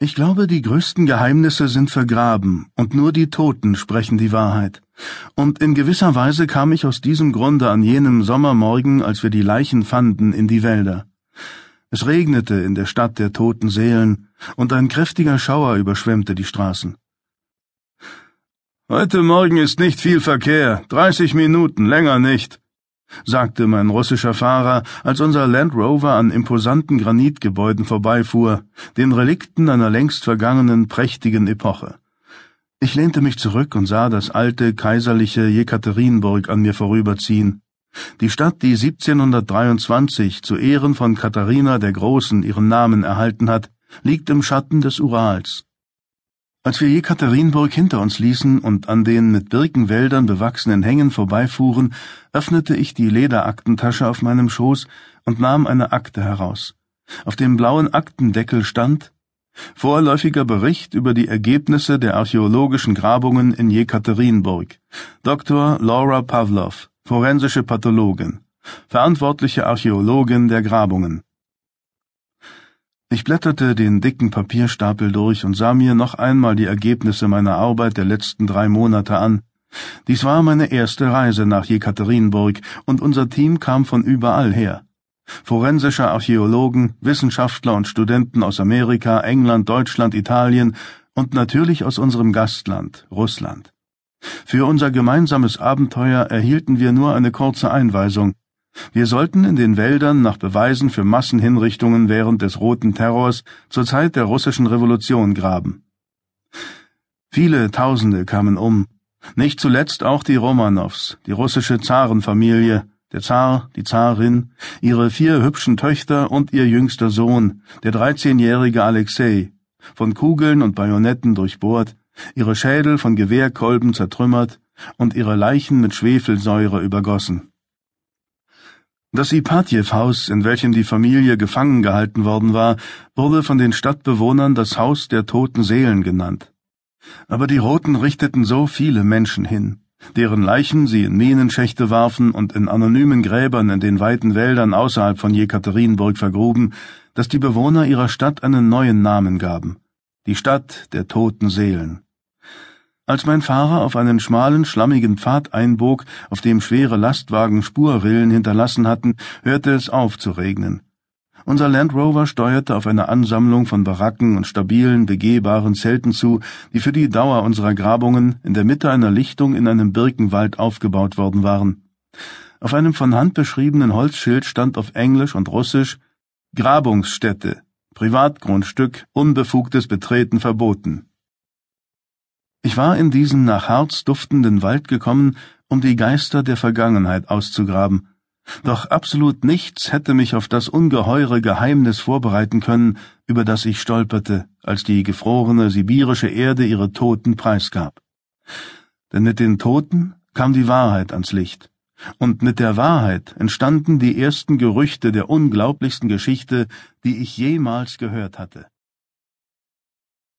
Ich glaube, die größten Geheimnisse sind vergraben, und nur die Toten sprechen die Wahrheit. Und in gewisser Weise kam ich aus diesem Grunde an jenem Sommermorgen, als wir die Leichen fanden, in die Wälder. Es regnete in der Stadt der toten Seelen, und ein kräftiger Schauer überschwemmte die Straßen. Heute Morgen ist nicht viel Verkehr, dreißig Minuten, länger nicht, sagte mein russischer Fahrer, als unser Land Rover an imposanten Granitgebäuden vorbeifuhr, den Relikten einer längst vergangenen prächtigen Epoche. Ich lehnte mich zurück und sah das alte kaiserliche Jekaterinburg an mir vorüberziehen. Die Stadt, die 1723 zu Ehren von Katharina der Großen ihren Namen erhalten hat, liegt im Schatten des Urals. Als wir Jekaterinburg hinter uns ließen und an den mit Birkenwäldern bewachsenen Hängen vorbeifuhren, öffnete ich die Lederaktentasche auf meinem Schoß und nahm eine Akte heraus. Auf dem blauen Aktendeckel stand Vorläufiger Bericht über die Ergebnisse der archäologischen Grabungen in Jekaterinburg. Dr. Laura Pavlov, forensische Pathologin, verantwortliche Archäologin der Grabungen. Ich blätterte den dicken Papierstapel durch und sah mir noch einmal die Ergebnisse meiner Arbeit der letzten drei Monate an. Dies war meine erste Reise nach Jekaterinburg, und unser Team kam von überall her. Forensische Archäologen, Wissenschaftler und Studenten aus Amerika, England, Deutschland, Italien und natürlich aus unserem Gastland, Russland. Für unser gemeinsames Abenteuer erhielten wir nur eine kurze Einweisung, wir sollten in den Wäldern nach Beweisen für Massenhinrichtungen während des Roten Terrors zur Zeit der russischen Revolution graben. Viele Tausende kamen um, nicht zuletzt auch die Romanows, die russische Zarenfamilie, der Zar, die Zarin, ihre vier hübschen Töchter und ihr jüngster Sohn, der dreizehnjährige Alexei, von Kugeln und Bajonetten durchbohrt, ihre Schädel von Gewehrkolben zertrümmert und ihre Leichen mit Schwefelsäure übergossen. Das Ipatjew-Haus, in welchem die Familie gefangen gehalten worden war, wurde von den Stadtbewohnern das Haus der toten Seelen genannt. Aber die Roten richteten so viele Menschen hin, deren Leichen sie in Minenschächte warfen und in anonymen Gräbern in den weiten Wäldern außerhalb von Jekaterinburg vergruben, dass die Bewohner ihrer Stadt einen neuen Namen gaben, die Stadt der toten Seelen. Als mein Fahrer auf einen schmalen, schlammigen Pfad einbog, auf dem schwere Lastwagen Spurrillen hinterlassen hatten, hörte es auf zu regnen. Unser Land Rover steuerte auf eine Ansammlung von Baracken und stabilen, begehbaren Zelten zu, die für die Dauer unserer Grabungen in der Mitte einer Lichtung in einem Birkenwald aufgebaut worden waren. Auf einem von Hand beschriebenen Holzschild stand auf Englisch und Russisch Grabungsstätte, Privatgrundstück, unbefugtes Betreten verboten. Ich war in diesen nach Harz duftenden Wald gekommen, um die Geister der Vergangenheit auszugraben, doch absolut nichts hätte mich auf das ungeheure Geheimnis vorbereiten können, über das ich stolperte, als die gefrorene sibirische Erde ihre Toten preisgab. Denn mit den Toten kam die Wahrheit ans Licht, und mit der Wahrheit entstanden die ersten Gerüchte der unglaublichsten Geschichte, die ich jemals gehört hatte.